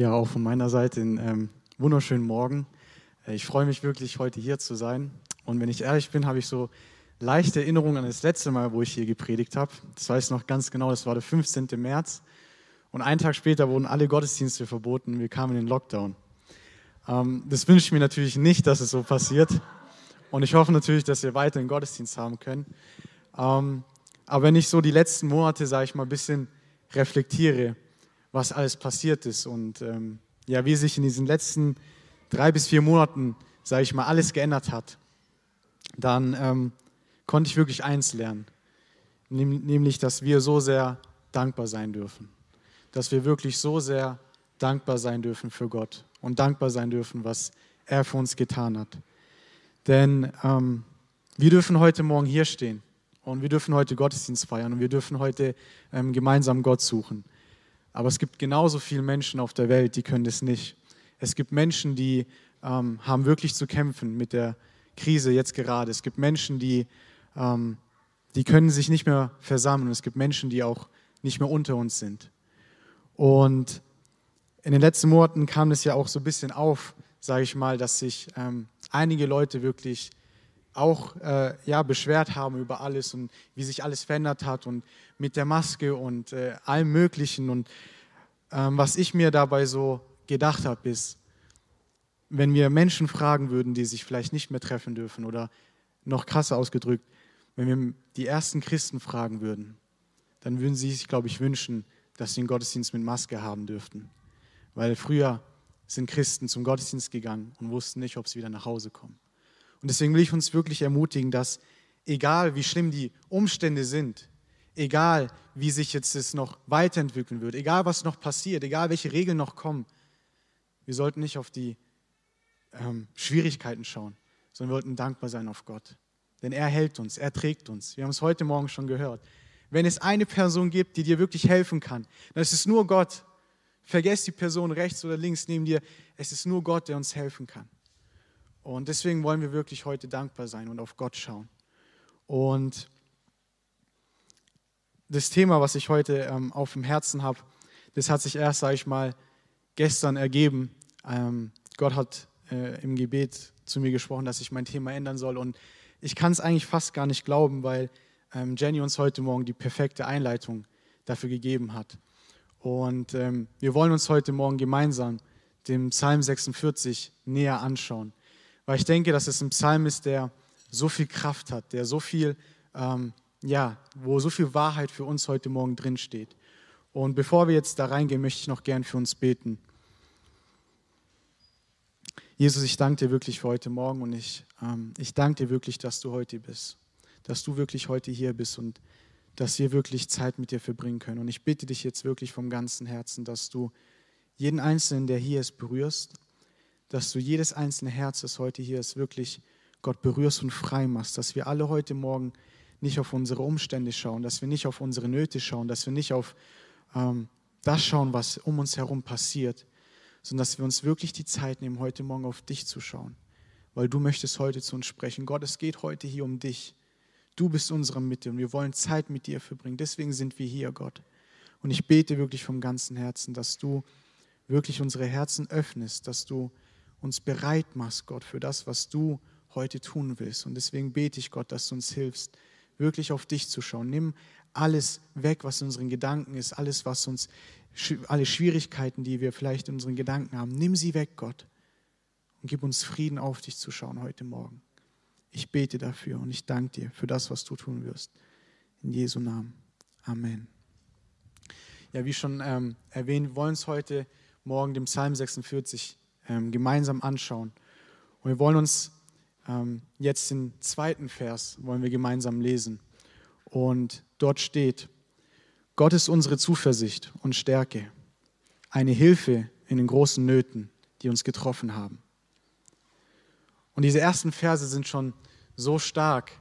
Ja, auch von meiner Seite einen ähm, wunderschönen Morgen. Äh, ich freue mich wirklich, heute hier zu sein. Und wenn ich ehrlich bin, habe ich so leichte Erinnerungen an das letzte Mal, wo ich hier gepredigt habe. Das weiß ich noch ganz genau, das war der 15. März. Und einen Tag später wurden alle Gottesdienste verboten. Wir kamen in den Lockdown. Ähm, das wünsche ich mir natürlich nicht, dass es so passiert. Und ich hoffe natürlich, dass wir weiter einen Gottesdienst haben können. Ähm, aber wenn ich so die letzten Monate, sage ich mal, ein bisschen reflektiere, was alles passiert ist und ähm, ja, wie sich in diesen letzten drei bis vier Monaten, sage ich mal, alles geändert hat, dann ähm, konnte ich wirklich eins lernen, nämlich, dass wir so sehr dankbar sein dürfen, dass wir wirklich so sehr dankbar sein dürfen für Gott und dankbar sein dürfen, was er für uns getan hat. Denn ähm, wir dürfen heute Morgen hier stehen und wir dürfen heute Gottesdienst feiern und wir dürfen heute ähm, gemeinsam Gott suchen. Aber es gibt genauso viele Menschen auf der Welt, die können das nicht. Es gibt Menschen, die ähm, haben wirklich zu kämpfen mit der Krise jetzt gerade. Es gibt Menschen, die, ähm, die können sich nicht mehr versammeln. Es gibt Menschen, die auch nicht mehr unter uns sind. Und in den letzten Monaten kam es ja auch so ein bisschen auf, sage ich mal, dass sich ähm, einige Leute wirklich auch äh, ja, beschwert haben über alles und wie sich alles verändert hat und mit der Maske und äh, allem Möglichen. Und ähm, was ich mir dabei so gedacht habe, ist, wenn wir Menschen fragen würden, die sich vielleicht nicht mehr treffen dürfen oder noch krasser ausgedrückt, wenn wir die ersten Christen fragen würden, dann würden sie sich, glaube ich, wünschen, dass sie den Gottesdienst mit Maske haben dürften. Weil früher sind Christen zum Gottesdienst gegangen und wussten nicht, ob sie wieder nach Hause kommen. Und deswegen will ich uns wirklich ermutigen, dass egal wie schlimm die Umstände sind, egal wie sich jetzt es noch weiterentwickeln wird, egal was noch passiert, egal welche Regeln noch kommen, wir sollten nicht auf die ähm, Schwierigkeiten schauen, sondern wir sollten dankbar sein auf Gott. Denn er hält uns, er trägt uns. Wir haben es heute Morgen schon gehört. Wenn es eine Person gibt, die dir wirklich helfen kann, dann ist es nur Gott. Vergesst die Person rechts oder links neben dir. Es ist nur Gott, der uns helfen kann. Und deswegen wollen wir wirklich heute dankbar sein und auf Gott schauen. Und das Thema, was ich heute ähm, auf dem Herzen habe, das hat sich erst, sage ich mal, gestern ergeben. Ähm, Gott hat äh, im Gebet zu mir gesprochen, dass ich mein Thema ändern soll. Und ich kann es eigentlich fast gar nicht glauben, weil ähm, Jenny uns heute Morgen die perfekte Einleitung dafür gegeben hat. Und ähm, wir wollen uns heute Morgen gemeinsam dem Psalm 46 näher anschauen weil ich denke, dass es ein Psalm ist, der so viel Kraft hat, der so viel, ähm, ja, wo so viel Wahrheit für uns heute Morgen drin steht. Und bevor wir jetzt da reingehen, möchte ich noch gern für uns beten. Jesus, ich danke dir wirklich für heute Morgen und ich, ähm, ich danke dir wirklich, dass du heute bist, dass du wirklich heute hier bist und dass wir wirklich Zeit mit dir verbringen können. Und ich bitte dich jetzt wirklich vom ganzen Herzen, dass du jeden Einzelnen, der hier ist, berührst dass du jedes einzelne Herz, das heute hier ist, wirklich Gott berührst und frei machst, dass wir alle heute Morgen nicht auf unsere Umstände schauen, dass wir nicht auf unsere Nöte schauen, dass wir nicht auf ähm, das schauen, was um uns herum passiert, sondern dass wir uns wirklich die Zeit nehmen, heute Morgen auf dich zu schauen, weil du möchtest heute zu uns sprechen. Gott, es geht heute hier um dich. Du bist unsere Mitte und wir wollen Zeit mit dir verbringen. Deswegen sind wir hier, Gott. Und ich bete wirklich vom ganzen Herzen, dass du wirklich unsere Herzen öffnest, dass du uns bereit machst, Gott, für das, was du heute tun willst. Und deswegen bete ich, Gott, dass du uns hilfst, wirklich auf dich zu schauen. Nimm alles weg, was in unseren Gedanken ist, alles, was uns, alle Schwierigkeiten, die wir vielleicht in unseren Gedanken haben, nimm sie weg, Gott. Und gib uns Frieden, auf dich zu schauen heute Morgen. Ich bete dafür und ich danke dir für das, was du tun wirst. In Jesu Namen. Amen. Ja, wie schon ähm, erwähnt, wir wollen uns heute Morgen dem Psalm 46 ähm, gemeinsam anschauen. Und wir wollen uns ähm, jetzt den zweiten Vers wollen wir gemeinsam lesen. Und dort steht, Gott ist unsere Zuversicht und Stärke, eine Hilfe in den großen Nöten, die uns getroffen haben. Und diese ersten Verse sind schon so stark,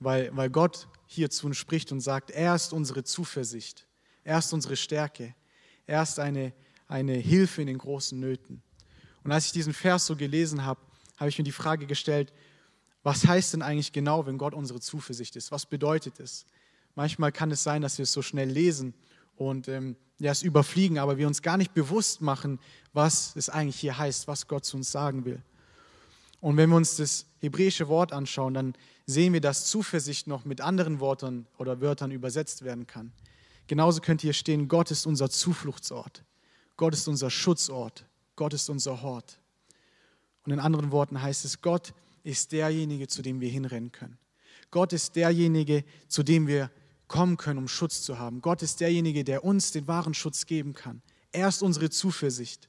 weil, weil Gott hier zu uns spricht und sagt, er ist unsere Zuversicht, er ist unsere Stärke, er ist eine, eine Hilfe in den großen Nöten. Und als ich diesen Vers so gelesen habe, habe ich mir die Frage gestellt, was heißt denn eigentlich genau, wenn Gott unsere Zuversicht ist? Was bedeutet es? Manchmal kann es sein, dass wir es so schnell lesen und ähm, ja, es überfliegen, aber wir uns gar nicht bewusst machen, was es eigentlich hier heißt, was Gott zu uns sagen will. Und wenn wir uns das hebräische Wort anschauen, dann sehen wir, dass Zuversicht noch mit anderen Worten oder Wörtern übersetzt werden kann. Genauso könnte hier stehen, Gott ist unser Zufluchtsort, Gott ist unser Schutzort, Gott ist unser Hort. Und in anderen Worten heißt es, Gott ist derjenige, zu dem wir hinrennen können. Gott ist derjenige, zu dem wir kommen können, um Schutz zu haben. Gott ist derjenige, der uns den wahren Schutz geben kann. Er ist unsere Zuversicht.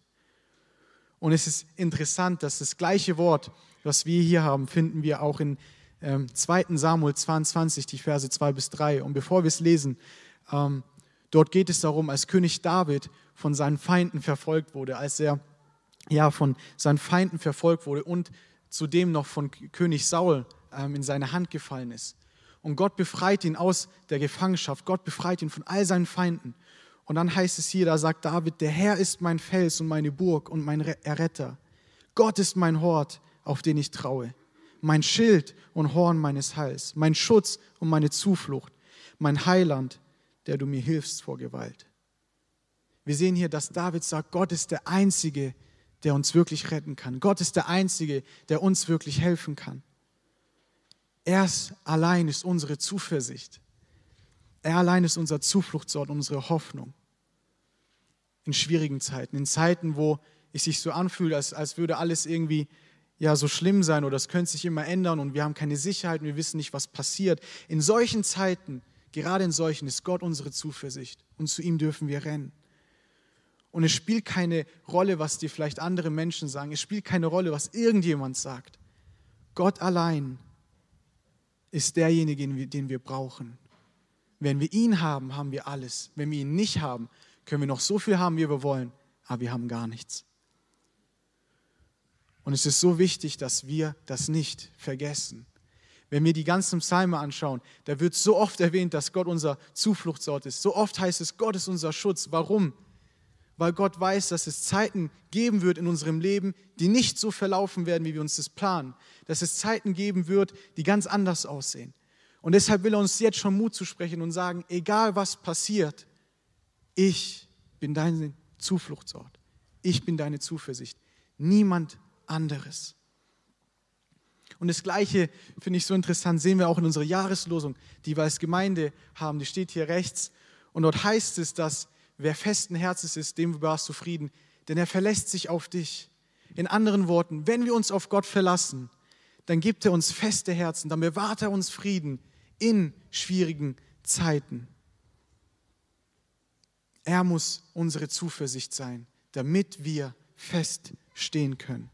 Und es ist interessant, dass das gleiche Wort, was wir hier haben, finden wir auch in ähm, 2. Samuel 22, die Verse 2 bis 3. Und bevor wir es lesen, ähm, dort geht es darum, als König David von seinen Feinden verfolgt wurde, als er ja von seinen Feinden verfolgt wurde und zudem noch von König Saul ähm, in seine Hand gefallen ist. Und Gott befreit ihn aus der Gefangenschaft. Gott befreit ihn von all seinen Feinden. Und dann heißt es hier, da sagt David, der Herr ist mein Fels und meine Burg und mein Erretter. Gott ist mein Hort, auf den ich traue. Mein Schild und Horn meines Heils, mein Schutz und meine Zuflucht, mein Heiland, der du mir hilfst vor Gewalt. Wir sehen hier, dass David sagt, Gott ist der Einzige, der uns wirklich retten kann. Gott ist der Einzige, der uns wirklich helfen kann. Er allein ist unsere Zuversicht. Er allein ist unser Zufluchtsort, unsere Hoffnung. In schwierigen Zeiten, in Zeiten, wo es sich so anfühlt, als, als würde alles irgendwie ja so schlimm sein oder es könnte sich immer ändern und wir haben keine Sicherheit und wir wissen nicht, was passiert. In solchen Zeiten, gerade in solchen, ist Gott unsere Zuversicht und zu ihm dürfen wir rennen. Und es spielt keine Rolle, was dir vielleicht andere Menschen sagen. Es spielt keine Rolle, was irgendjemand sagt. Gott allein ist derjenige, den wir brauchen. Wenn wir ihn haben, haben wir alles. Wenn wir ihn nicht haben, können wir noch so viel haben, wie wir wollen, aber wir haben gar nichts. Und es ist so wichtig, dass wir das nicht vergessen. Wenn wir die ganzen Psalme anschauen, da wird so oft erwähnt, dass Gott unser Zufluchtsort ist. So oft heißt es, Gott ist unser Schutz. Warum? Weil Gott weiß, dass es Zeiten geben wird in unserem Leben, die nicht so verlaufen werden, wie wir uns das planen. Dass es Zeiten geben wird, die ganz anders aussehen. Und deshalb will er uns jetzt schon Mut zu sprechen und sagen, egal was passiert, ich bin dein Zufluchtsort. Ich bin deine Zuversicht. Niemand anderes. Und das Gleiche finde ich so interessant, sehen wir auch in unserer Jahreslosung, die wir als Gemeinde haben. Die steht hier rechts. Und dort heißt es, dass Wer festen Herzens ist, dem bewahrst du Frieden, denn er verlässt sich auf dich. In anderen Worten, wenn wir uns auf Gott verlassen, dann gibt er uns feste Herzen, dann bewahrt er uns Frieden in schwierigen Zeiten. Er muss unsere Zuversicht sein, damit wir fest stehen können.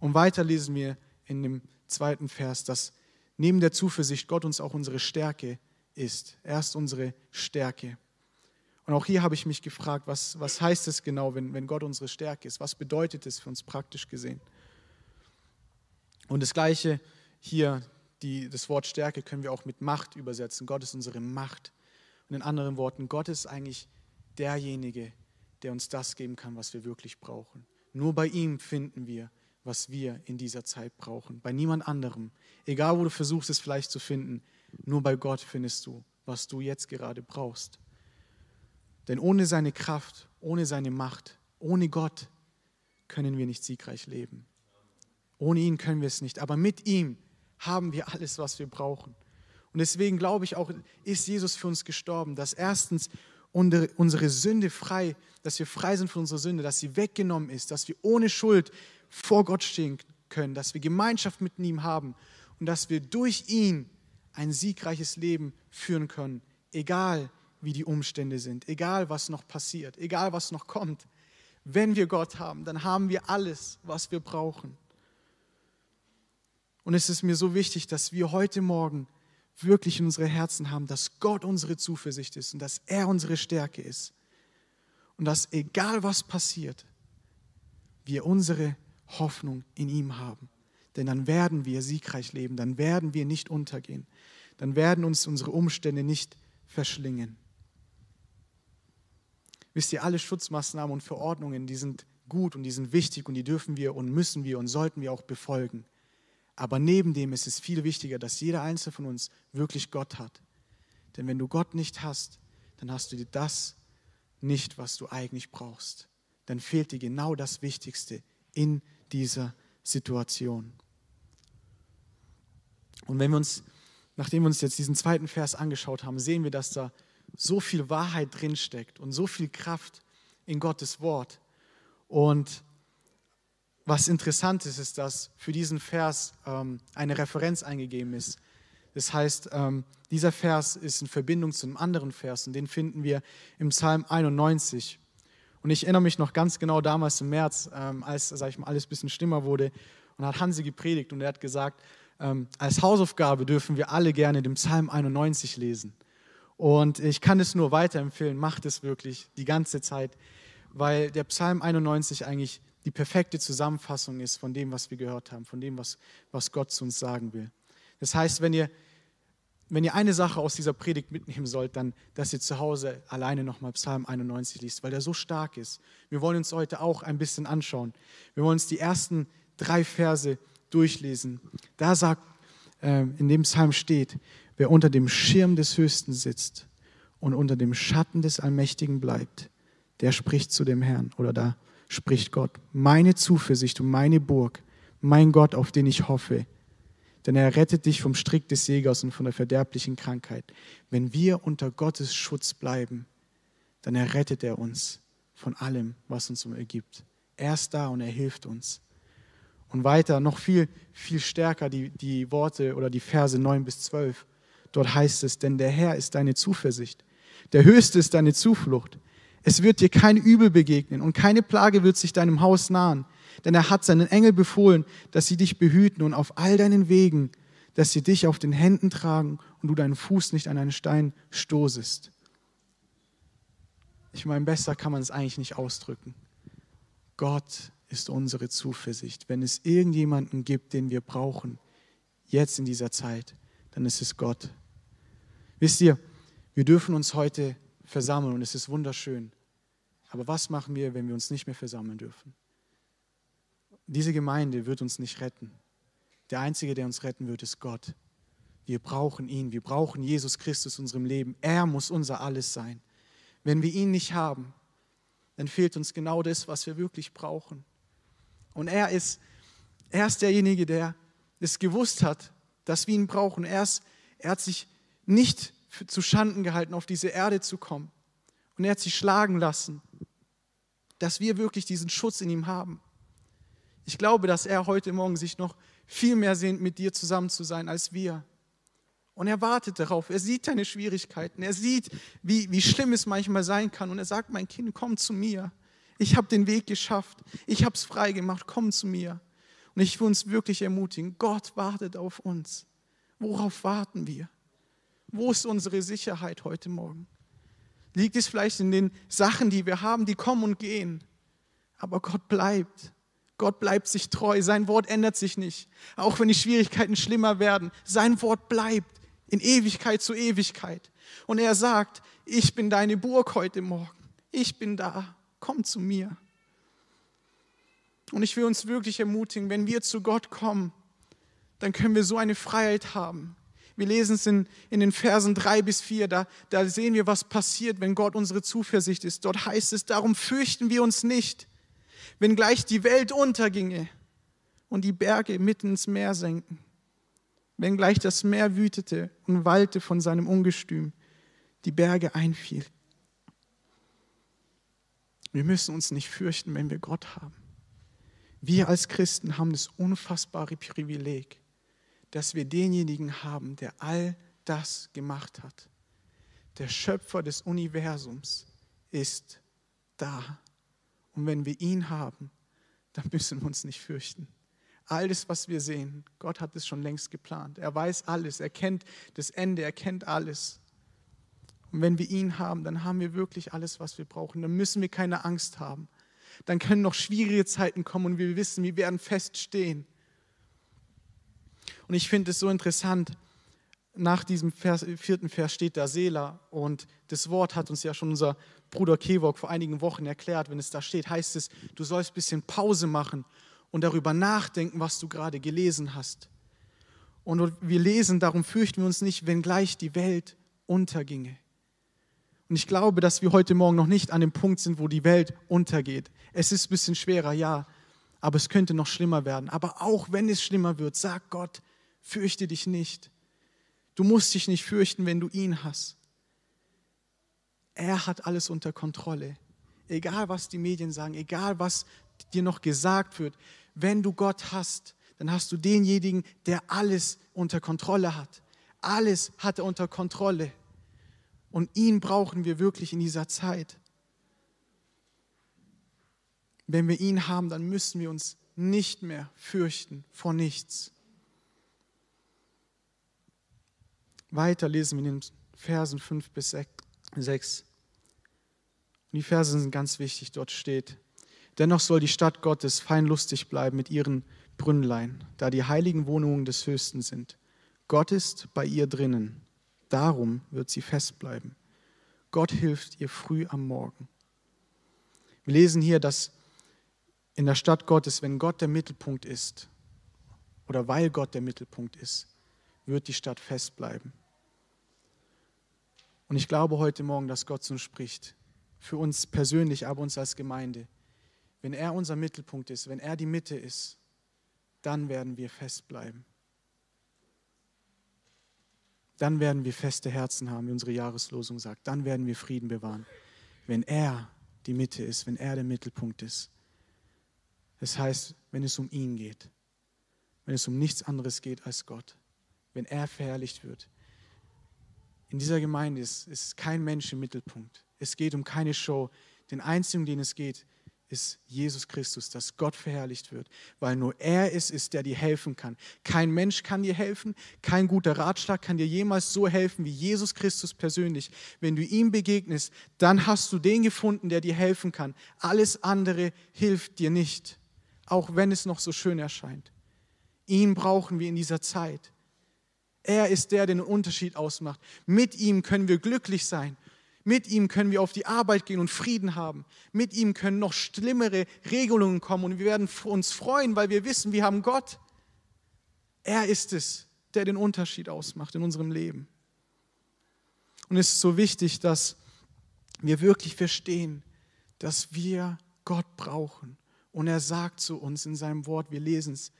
Und weiter lesen wir in dem zweiten Vers, dass neben der Zuversicht Gott uns auch unsere Stärke ist. Er ist unsere Stärke. Und auch hier habe ich mich gefragt, was, was heißt es genau, wenn, wenn Gott unsere Stärke ist? Was bedeutet es für uns praktisch gesehen? Und das Gleiche hier, die, das Wort Stärke können wir auch mit Macht übersetzen. Gott ist unsere Macht. Und in anderen Worten, Gott ist eigentlich derjenige, der uns das geben kann, was wir wirklich brauchen. Nur bei ihm finden wir, was wir in dieser Zeit brauchen. Bei niemand anderem. Egal, wo du versuchst, es vielleicht zu finden, nur bei Gott findest du, was du jetzt gerade brauchst. Denn ohne seine Kraft, ohne seine Macht, ohne Gott können wir nicht siegreich leben. Ohne ihn können wir es nicht. Aber mit ihm haben wir alles, was wir brauchen. Und deswegen glaube ich auch, ist Jesus für uns gestorben, dass erstens unsere Sünde frei, dass wir frei sind von unserer Sünde, dass sie weggenommen ist, dass wir ohne Schuld vor Gott stehen können, dass wir Gemeinschaft mit ihm haben und dass wir durch ihn ein siegreiches Leben führen können, egal wie die Umstände sind, egal was noch passiert, egal was noch kommt. Wenn wir Gott haben, dann haben wir alles, was wir brauchen. Und es ist mir so wichtig, dass wir heute Morgen wirklich in unsere Herzen haben, dass Gott unsere Zuversicht ist und dass er unsere Stärke ist. Und dass egal was passiert, wir unsere Hoffnung in ihm haben. Denn dann werden wir siegreich leben, dann werden wir nicht untergehen, dann werden uns unsere Umstände nicht verschlingen. Wisst ihr, alle Schutzmaßnahmen und Verordnungen, die sind gut und die sind wichtig und die dürfen wir und müssen wir und sollten wir auch befolgen. Aber neben dem ist es viel wichtiger, dass jeder Einzelne von uns wirklich Gott hat. Denn wenn du Gott nicht hast, dann hast du dir das nicht, was du eigentlich brauchst. Dann fehlt dir genau das Wichtigste in dieser Situation. Und wenn wir uns, nachdem wir uns jetzt diesen zweiten Vers angeschaut haben, sehen wir, dass da so viel Wahrheit drinsteckt und so viel Kraft in Gottes Wort. Und was interessant ist, ist, dass für diesen Vers ähm, eine Referenz eingegeben ist. Das heißt, ähm, dieser Vers ist in Verbindung zu einem anderen Vers und den finden wir im Psalm 91. Und ich erinnere mich noch ganz genau damals im März, ähm, als sag ich mal, alles ein bisschen schlimmer wurde und hat Hansi gepredigt und er hat gesagt, ähm, als Hausaufgabe dürfen wir alle gerne den Psalm 91 lesen. Und ich kann es nur weiterempfehlen, macht es wirklich die ganze Zeit, weil der Psalm 91 eigentlich die perfekte Zusammenfassung ist von dem, was wir gehört haben, von dem, was, was Gott zu uns sagen will. Das heißt, wenn ihr, wenn ihr eine Sache aus dieser Predigt mitnehmen sollt, dann, dass ihr zu Hause alleine nochmal Psalm 91 liest, weil der so stark ist. Wir wollen uns heute auch ein bisschen anschauen. Wir wollen uns die ersten drei Verse durchlesen. Da sagt, äh, in dem Psalm steht, wer unter dem Schirm des Höchsten sitzt und unter dem Schatten des Allmächtigen bleibt, der spricht zu dem Herrn oder da spricht Gott, meine Zuversicht und meine Burg, mein Gott, auf den ich hoffe. Denn er rettet dich vom Strick des Jägers und von der verderblichen Krankheit. Wenn wir unter Gottes Schutz bleiben, dann errettet er uns von allem, was uns umgibt. Er ist da und er hilft uns. Und weiter, noch viel, viel stärker die, die Worte oder die Verse 9 bis 12. Dort heißt es, denn der Herr ist deine Zuversicht. Der Höchste ist deine Zuflucht. Es wird dir kein Übel begegnen und keine Plage wird sich deinem Haus nahen. Denn er hat seinen Engel befohlen, dass sie dich behüten und auf all deinen Wegen, dass sie dich auf den Händen tragen und du deinen Fuß nicht an einen Stein stoßest. Ich meine, besser kann man es eigentlich nicht ausdrücken. Gott ist unsere Zuversicht. Wenn es irgendjemanden gibt, den wir brauchen, jetzt in dieser Zeit, dann ist es Gott. Wisst ihr, wir dürfen uns heute versammeln und es ist wunderschön. Aber was machen wir, wenn wir uns nicht mehr versammeln dürfen? Diese Gemeinde wird uns nicht retten. Der Einzige, der uns retten wird, ist Gott. Wir brauchen ihn. Wir brauchen Jesus Christus in unserem Leben. Er muss unser Alles sein. Wenn wir ihn nicht haben, dann fehlt uns genau das, was wir wirklich brauchen. Und er ist, er ist derjenige, der es gewusst hat, dass wir ihn brauchen. Er, ist, er hat sich nicht zu Schanden gehalten, auf diese Erde zu kommen. Und er hat sich schlagen lassen, dass wir wirklich diesen Schutz in ihm haben. Ich glaube, dass er heute Morgen sich noch viel mehr sehnt, mit dir zusammen zu sein als wir. Und er wartet darauf. Er sieht deine Schwierigkeiten. Er sieht, wie, wie schlimm es manchmal sein kann. Und er sagt, mein Kind, komm zu mir. Ich habe den Weg geschafft. Ich habe es frei gemacht. Komm zu mir. Und ich will uns wirklich ermutigen, Gott wartet auf uns. Worauf warten wir? Wo ist unsere Sicherheit heute Morgen? Liegt es vielleicht in den Sachen, die wir haben, die kommen und gehen? Aber Gott bleibt. Gott bleibt sich treu. Sein Wort ändert sich nicht. Auch wenn die Schwierigkeiten schlimmer werden. Sein Wort bleibt in Ewigkeit zu Ewigkeit. Und er sagt, ich bin deine Burg heute Morgen. Ich bin da. Komm zu mir. Und ich will uns wirklich ermutigen, wenn wir zu Gott kommen, dann können wir so eine Freiheit haben. Wir lesen es in, in den Versen drei bis vier. Da, da sehen wir, was passiert, wenn Gott unsere Zuversicht ist. Dort heißt es, darum fürchten wir uns nicht, wenn gleich die Welt unterginge und die Berge mitten ins Meer senken, wenn gleich das Meer wütete und wallte von seinem Ungestüm, die Berge einfiel. Wir müssen uns nicht fürchten, wenn wir Gott haben. Wir als Christen haben das unfassbare Privileg, dass wir denjenigen haben, der all das gemacht hat. Der Schöpfer des Universums ist da. Und wenn wir ihn haben, dann müssen wir uns nicht fürchten. Alles, was wir sehen, Gott hat es schon längst geplant. Er weiß alles, er kennt das Ende, er kennt alles. Und wenn wir ihn haben, dann haben wir wirklich alles, was wir brauchen. Dann müssen wir keine Angst haben. Dann können noch schwierige Zeiten kommen und wir wissen, wir werden feststehen. Und ich finde es so interessant, nach diesem Vers, vierten Vers steht da Sela und das Wort hat uns ja schon unser Bruder Kevok vor einigen Wochen erklärt. Wenn es da steht, heißt es, du sollst ein bisschen Pause machen und darüber nachdenken, was du gerade gelesen hast. Und wir lesen, darum fürchten wir uns nicht, wenn gleich die Welt unterginge. Und ich glaube, dass wir heute Morgen noch nicht an dem Punkt sind, wo die Welt untergeht. Es ist ein bisschen schwerer, ja, aber es könnte noch schlimmer werden. Aber auch wenn es schlimmer wird, sag Gott, fürchte dich nicht. Du musst dich nicht fürchten, wenn du ihn hast. Er hat alles unter Kontrolle. Egal, was die Medien sagen, egal, was dir noch gesagt wird, wenn du Gott hast, dann hast du denjenigen, der alles unter Kontrolle hat. Alles hat er unter Kontrolle. Und ihn brauchen wir wirklich in dieser Zeit. Wenn wir ihn haben, dann müssen wir uns nicht mehr fürchten vor nichts. Weiter lesen wir in den Versen 5 bis 6. Und die Verse sind ganz wichtig. Dort steht, dennoch soll die Stadt Gottes fein lustig bleiben mit ihren Brünnlein, da die heiligen Wohnungen des Höchsten sind. Gott ist bei ihr drinnen. Darum wird sie festbleiben. Gott hilft ihr früh am Morgen. Wir lesen hier, dass in der Stadt Gottes, wenn Gott der Mittelpunkt ist, oder weil Gott der Mittelpunkt ist, wird die Stadt festbleiben. Und ich glaube heute Morgen, dass Gott uns spricht. Für uns persönlich, aber uns als Gemeinde. Wenn er unser Mittelpunkt ist, wenn er die Mitte ist, dann werden wir festbleiben. Dann werden wir feste Herzen haben, wie unsere Jahreslosung sagt. Dann werden wir Frieden bewahren. Wenn er die Mitte ist, wenn er der Mittelpunkt ist. Das heißt, wenn es um ihn geht, wenn es um nichts anderes geht als Gott, wenn er verherrlicht wird, in dieser Gemeinde ist, ist kein Mensch im Mittelpunkt. Es geht um keine Show. Den einzigen, um den es geht, ist Jesus Christus, dass Gott verherrlicht wird, weil nur er es ist, der dir helfen kann. Kein Mensch kann dir helfen, kein guter Ratschlag kann dir jemals so helfen wie Jesus Christus persönlich. Wenn du ihm begegnest, dann hast du den gefunden, der dir helfen kann. Alles andere hilft dir nicht, auch wenn es noch so schön erscheint. Ihn brauchen wir in dieser Zeit. Er ist der, der den Unterschied ausmacht. Mit ihm können wir glücklich sein. Mit ihm können wir auf die Arbeit gehen und Frieden haben. Mit ihm können noch schlimmere Regelungen kommen und wir werden uns freuen, weil wir wissen, wir haben Gott. Er ist es, der den Unterschied ausmacht in unserem Leben. Und es ist so wichtig, dass wir wirklich verstehen, dass wir Gott brauchen. Und er sagt zu uns in seinem Wort, wir lesen es,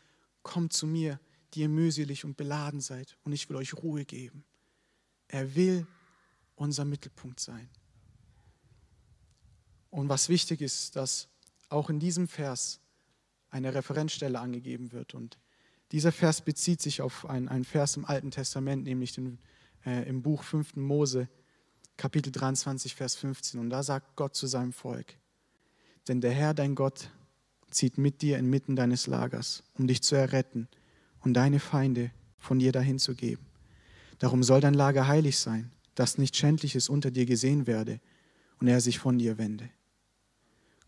kommt zu mir, die ihr mühselig und beladen seid, und ich will euch Ruhe geben. Er will unser Mittelpunkt sein. Und was wichtig ist, dass auch in diesem Vers eine Referenzstelle angegeben wird. Und dieser Vers bezieht sich auf einen, einen Vers im Alten Testament, nämlich den, äh, im Buch 5. Mose, Kapitel 23, Vers 15. Und da sagt Gott zu seinem Volk, denn der Herr, dein Gott, zieht mit dir inmitten deines Lagers, um dich zu erretten und deine Feinde von dir dahin zu geben. Darum soll dein Lager heilig sein, dass nicht Schändliches unter dir gesehen werde und er sich von dir wende.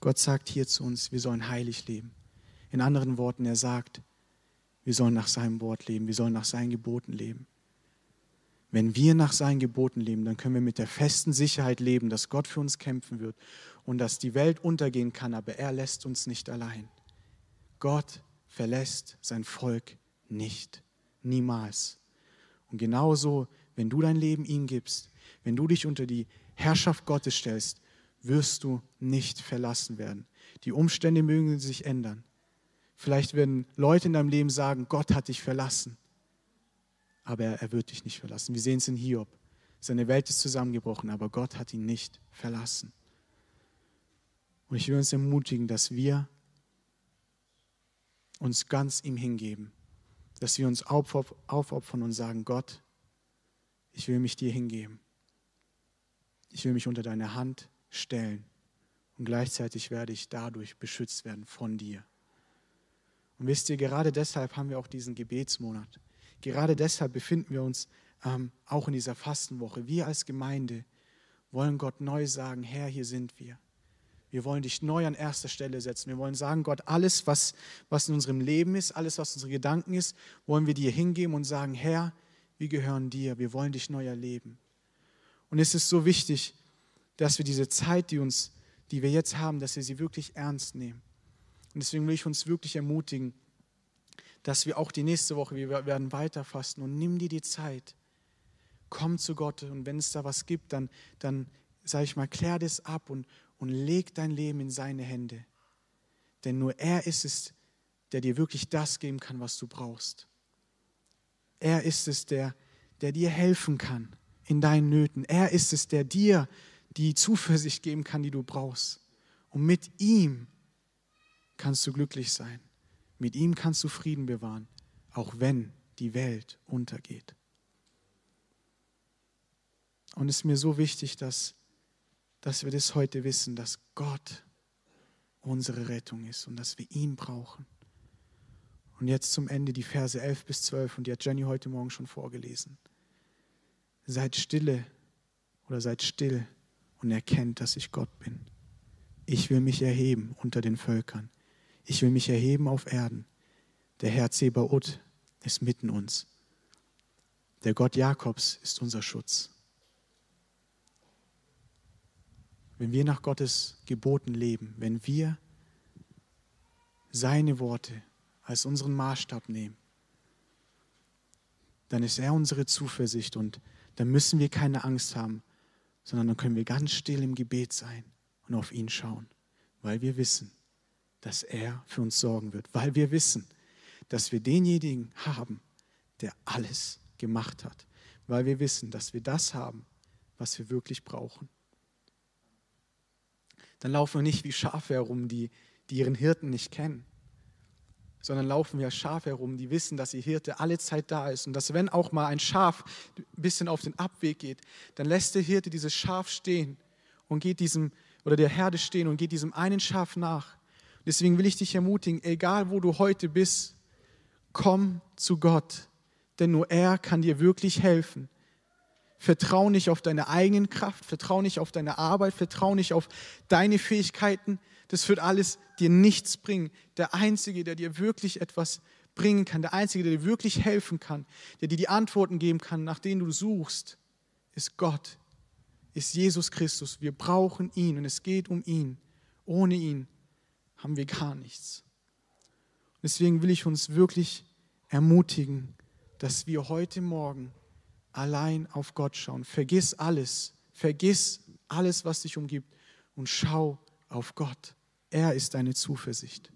Gott sagt hier zu uns, wir sollen heilig leben. In anderen Worten, er sagt, wir sollen nach seinem Wort leben, wir sollen nach seinen Geboten leben. Wenn wir nach seinen Geboten leben, dann können wir mit der festen Sicherheit leben, dass Gott für uns kämpfen wird und dass die Welt untergehen kann, aber er lässt uns nicht allein. Gott verlässt sein Volk nicht. Niemals. Und genauso, wenn du dein Leben ihm gibst, wenn du dich unter die Herrschaft Gottes stellst, wirst du nicht verlassen werden. Die Umstände mögen sich ändern. Vielleicht werden Leute in deinem Leben sagen, Gott hat dich verlassen. Aber er, wird dich nicht verlassen. Wir sehen es in Hiob. Seine Welt ist zusammengebrochen, aber Gott hat ihn nicht verlassen. Und ich will uns ermutigen, dass wir uns ganz ihm hingeben dass wir uns aufopfern und sagen, Gott, ich will mich dir hingeben. Ich will mich unter deine Hand stellen und gleichzeitig werde ich dadurch beschützt werden von dir. Und wisst ihr, gerade deshalb haben wir auch diesen Gebetsmonat. Gerade deshalb befinden wir uns ähm, auch in dieser Fastenwoche. Wir als Gemeinde wollen Gott neu sagen, Herr, hier sind wir. Wir wollen dich neu an erster Stelle setzen. Wir wollen sagen, Gott, alles, was, was in unserem Leben ist, alles, was unsere Gedanken ist, wollen wir dir hingeben und sagen, Herr, wir gehören dir. Wir wollen dich neu erleben. Und es ist so wichtig, dass wir diese Zeit, die, uns, die wir jetzt haben, dass wir sie wirklich ernst nehmen. Und deswegen will ich uns wirklich ermutigen, dass wir auch die nächste Woche, wir werden weiter fasten und nimm dir die Zeit. Komm zu Gott und wenn es da was gibt, dann, dann sag ich mal, klär das ab und, und leg dein Leben in seine Hände. Denn nur er ist es, der dir wirklich das geben kann, was du brauchst. Er ist es, der, der dir helfen kann in deinen Nöten. Er ist es, der dir die Zuversicht geben kann, die du brauchst. Und mit ihm kannst du glücklich sein. Mit ihm kannst du Frieden bewahren, auch wenn die Welt untergeht. Und es ist mir so wichtig, dass, dass wir das heute wissen, dass Gott unsere Rettung ist und dass wir ihn brauchen. Und jetzt zum Ende die Verse 11 bis 12 und die hat Jenny heute Morgen schon vorgelesen. Seid stille oder seid still und erkennt, dass ich Gott bin. Ich will mich erheben unter den Völkern. Ich will mich erheben auf Erden. Der Herr Zebaoth ist mitten uns. Der Gott Jakobs ist unser Schutz. Wenn wir nach Gottes Geboten leben, wenn wir seine Worte als unseren Maßstab nehmen, dann ist er unsere Zuversicht und dann müssen wir keine Angst haben, sondern dann können wir ganz still im Gebet sein und auf ihn schauen, weil wir wissen, dass er für uns sorgen wird, weil wir wissen, dass wir denjenigen haben, der alles gemacht hat, weil wir wissen, dass wir das haben, was wir wirklich brauchen. Dann laufen wir nicht wie Schafe herum, die, die ihren Hirten nicht kennen, sondern laufen wir Schafe herum, die wissen, dass ihr Hirte alle Zeit da ist und dass wenn auch mal ein Schaf ein bisschen auf den Abweg geht, dann lässt der Hirte dieses Schaf stehen und geht diesem, oder der Herde stehen und geht diesem einen Schaf nach. Deswegen will ich dich ermutigen, egal wo du heute bist, komm zu Gott, denn nur er kann dir wirklich helfen. Vertrau nicht auf deine eigenen Kraft, vertrau nicht auf deine Arbeit, vertrau nicht auf deine Fähigkeiten. Das wird alles dir nichts bringen. Der Einzige, der dir wirklich etwas bringen kann, der Einzige, der dir wirklich helfen kann, der dir die Antworten geben kann, nach denen du suchst, ist Gott, ist Jesus Christus. Wir brauchen ihn und es geht um ihn. Ohne ihn haben wir gar nichts. Deswegen will ich uns wirklich ermutigen, dass wir heute Morgen allein auf Gott schauen. Vergiss alles, vergiss alles, was dich umgibt und schau auf Gott. Er ist deine Zuversicht.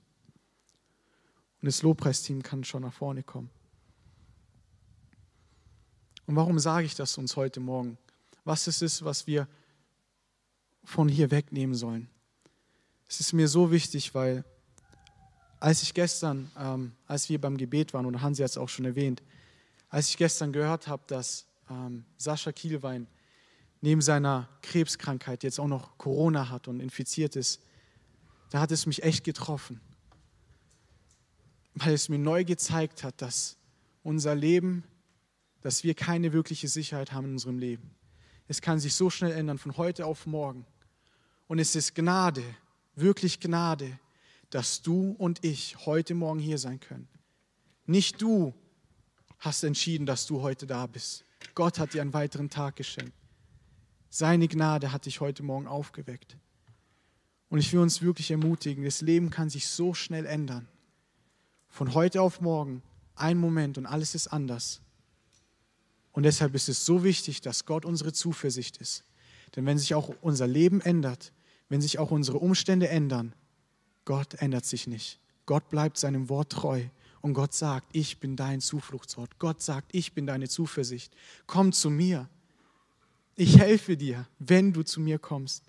Und das Lobpreisteam kann schon nach vorne kommen. Und warum sage ich das uns heute Morgen? Was ist es, was wir von hier wegnehmen sollen? Es ist mir so wichtig, weil als ich gestern, ähm, als wir beim Gebet waren, und Hansi hat es auch schon erwähnt, als ich gestern gehört habe, dass ähm, Sascha Kielwein neben seiner Krebskrankheit jetzt auch noch Corona hat und infiziert ist, da hat es mich echt getroffen, weil es mir neu gezeigt hat, dass unser Leben, dass wir keine wirkliche Sicherheit haben in unserem Leben. Es kann sich so schnell ändern, von heute auf morgen. Und es ist Gnade, wirklich Gnade, dass du und ich heute Morgen hier sein können. Nicht du hast entschieden, dass du heute da bist. Gott hat dir einen weiteren Tag geschenkt. Seine Gnade hat dich heute Morgen aufgeweckt. Und ich will uns wirklich ermutigen, das Leben kann sich so schnell ändern. Von heute auf morgen, ein Moment und alles ist anders. Und deshalb ist es so wichtig, dass Gott unsere Zuversicht ist. Denn wenn sich auch unser Leben ändert, wenn sich auch unsere Umstände ändern, Gott ändert sich nicht. Gott bleibt seinem Wort treu. Und Gott sagt, ich bin dein Zufluchtsort. Gott sagt, ich bin deine Zuversicht. Komm zu mir. Ich helfe dir, wenn du zu mir kommst.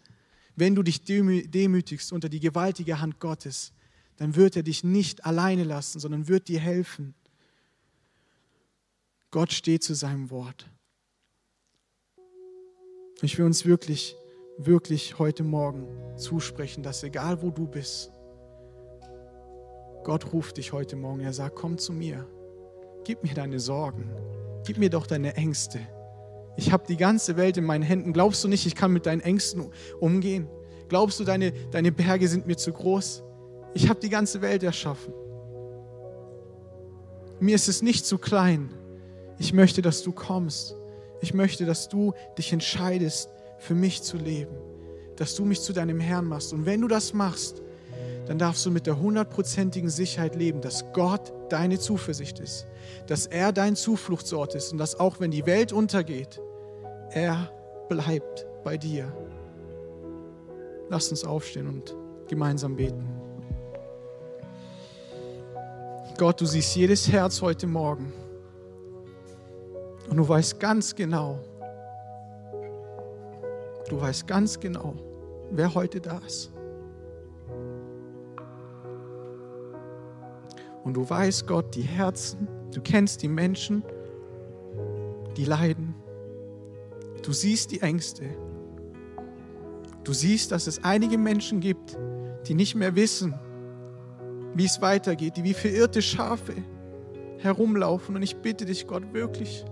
Wenn du dich demütigst unter die gewaltige Hand Gottes, dann wird er dich nicht alleine lassen, sondern wird dir helfen. Gott steht zu seinem Wort. Ich will uns wirklich, wirklich heute Morgen zusprechen, dass egal wo du bist, Gott ruft dich heute Morgen. Er sagt, komm zu mir. Gib mir deine Sorgen. Gib mir doch deine Ängste. Ich habe die ganze Welt in meinen Händen. Glaubst du nicht, ich kann mit deinen Ängsten umgehen? Glaubst du, deine, deine Berge sind mir zu groß? Ich habe die ganze Welt erschaffen. Mir ist es nicht zu klein. Ich möchte, dass du kommst. Ich möchte, dass du dich entscheidest, für mich zu leben. Dass du mich zu deinem Herrn machst. Und wenn du das machst, dann darfst du mit der hundertprozentigen Sicherheit leben, dass Gott deine Zuversicht ist, dass er dein Zufluchtsort ist und dass auch wenn die Welt untergeht, er bleibt bei dir. Lasst uns aufstehen und gemeinsam beten. Gott, du siehst jedes Herz heute Morgen. Und du weißt ganz genau, du weißt ganz genau, wer heute da ist. Und du weißt, Gott, die Herzen, du kennst die Menschen, die leiden. Du siehst die Ängste. Du siehst, dass es einige Menschen gibt, die nicht mehr wissen, wie es weitergeht, die wie verirrte Schafe herumlaufen. Und ich bitte dich, Gott, wirklich,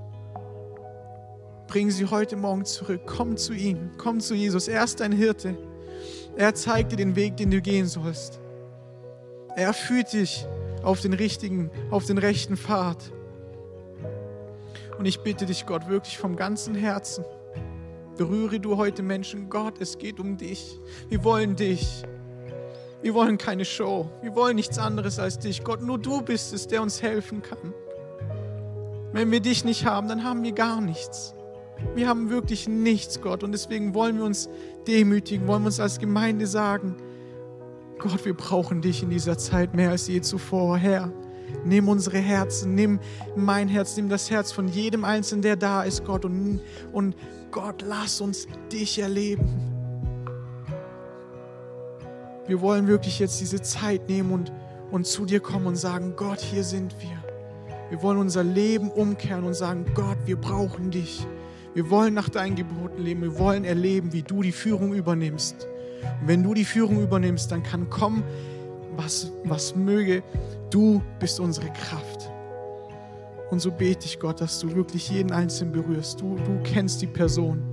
bring sie heute Morgen zurück. Komm zu ihm, komm zu Jesus. Er ist dein Hirte. Er zeigt dir den Weg, den du gehen sollst. Er führt dich auf den richtigen, auf den rechten Pfad. Und ich bitte dich, Gott, wirklich vom ganzen Herzen, berühre du heute Menschen. Gott, es geht um dich. Wir wollen dich. Wir wollen keine Show. Wir wollen nichts anderes als dich. Gott, nur du bist es, der uns helfen kann. Wenn wir dich nicht haben, dann haben wir gar nichts. Wir haben wirklich nichts, Gott. Und deswegen wollen wir uns demütigen, wollen wir uns als Gemeinde sagen, Gott, wir brauchen dich in dieser Zeit mehr als je zuvor, Herr. Nimm unsere Herzen, nimm mein Herz, nimm das Herz von jedem Einzelnen, der da ist, Gott. Und, und Gott, lass uns dich erleben. Wir wollen wirklich jetzt diese Zeit nehmen und, und zu dir kommen und sagen, Gott, hier sind wir. Wir wollen unser Leben umkehren und sagen, Gott, wir brauchen dich. Wir wollen nach deinen Geboten leben. Wir wollen erleben, wie du die Führung übernimmst. Und wenn du die Führung übernimmst, dann kann kommen, was, was möge. Du bist unsere Kraft. Und so bete ich Gott, dass du wirklich jeden Einzelnen berührst. Du, du kennst die Person.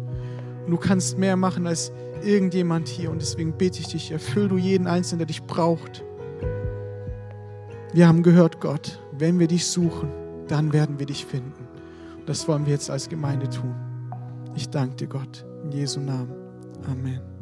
Und du kannst mehr machen als irgendjemand hier. Und deswegen bete ich dich, erfüll du jeden Einzelnen, der dich braucht. Wir haben gehört, Gott, wenn wir dich suchen, dann werden wir dich finden. Und das wollen wir jetzt als Gemeinde tun. Ich danke dir, Gott, in Jesu Namen. Amen.